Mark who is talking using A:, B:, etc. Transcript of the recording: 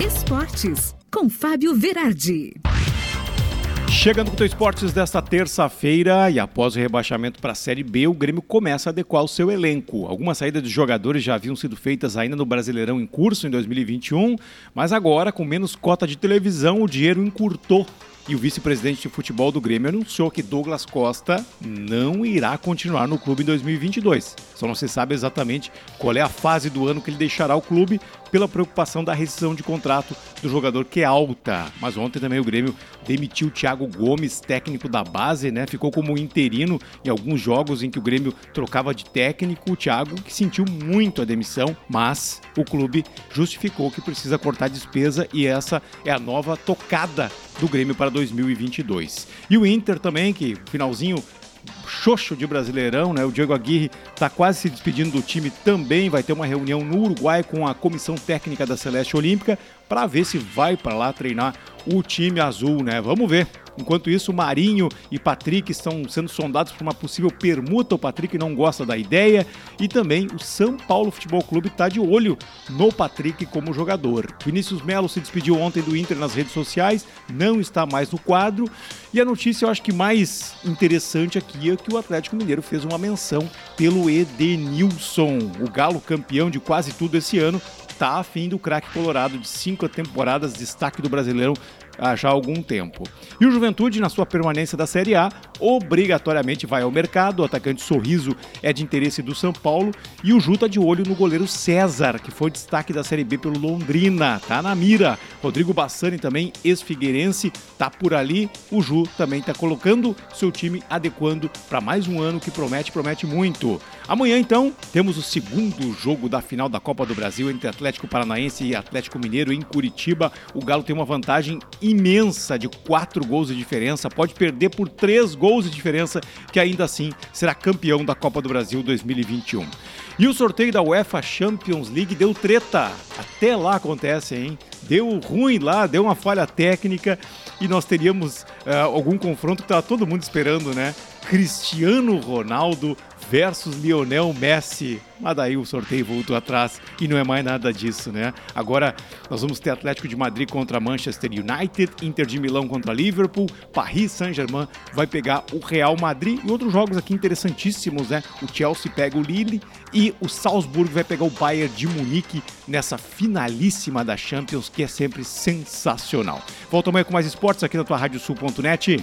A: Esportes, com Fábio Verardi.
B: Chegando com o Esportes desta terça-feira e após o rebaixamento para a Série B, o Grêmio começa a adequar o seu elenco. Algumas saídas de jogadores já haviam sido feitas ainda no Brasileirão em curso em 2021, mas agora, com menos cota de televisão, o dinheiro encurtou e o vice-presidente de futebol do Grêmio anunciou que Douglas Costa não irá continuar no clube em 2022. Só não se sabe exatamente qual é a fase do ano que ele deixará o clube pela preocupação da rescisão de contrato do jogador que é alta. Mas ontem também o Grêmio demitiu o Thiago Gomes, técnico da base, né? Ficou como interino em alguns jogos em que o Grêmio trocava de técnico. O Thiago que sentiu muito a demissão, mas o clube justificou que precisa cortar despesa e essa é a nova tocada do Grêmio para 2022. E o Inter também, que finalzinho xoxo de Brasileirão, né? O Diego Aguirre está quase se despedindo do time também, vai ter uma reunião no Uruguai com a comissão técnica da Celeste Olímpica para ver se vai para lá treinar o time azul, né? Vamos ver. Enquanto isso, Marinho e Patrick estão sendo sondados por uma possível permuta. O Patrick não gosta da ideia. E também o São Paulo Futebol Clube está de olho no Patrick como jogador. Vinícius Melo se despediu ontem do Inter nas redes sociais, não está mais no quadro. E a notícia eu acho que mais interessante aqui é que o Atlético Mineiro fez uma menção pelo Edenilson, o galo campeão de quase tudo esse ano, está afim do craque colorado de cinco temporadas, destaque do brasileiro há já algum tempo. E o Juventude, na sua permanência da Série A, obrigatoriamente vai ao mercado. O atacante Sorriso é de interesse do São Paulo e o Ju tá de olho no goleiro César, que foi destaque da Série B pelo Londrina, tá na mira. Rodrigo Bassani também, ex-figueirense, tá por ali. O Ju também tá colocando seu time adequando para mais um ano que promete, promete muito. Amanhã então temos o segundo jogo da final da Copa do Brasil entre Atlético Paranaense e Atlético Mineiro em Curitiba. O Galo tem uma vantagem imensa de quatro gols de diferença, pode perder por três gols de diferença, que ainda assim será campeão da Copa do Brasil 2021. E o sorteio da UEFA Champions League deu treta. Até lá acontece, hein? Deu ruim lá, deu uma falha técnica e nós teríamos uh, algum confronto que estava todo mundo esperando, né? Cristiano Ronaldo versus Lionel Messi. Mas daí o sorteio voltou atrás e não é mais nada disso, né? Agora nós vamos ter Atlético de Madrid contra Manchester United, Inter de Milão contra Liverpool, Paris Saint-Germain vai pegar o Real Madrid e outros jogos aqui interessantíssimos, né? O Chelsea pega o Lille e o Salzburg vai pegar o Bayern de Munique nessa finalíssima da Champions, que é sempre sensacional. Volto amanhã com mais esportes aqui na tua Radiosul.net.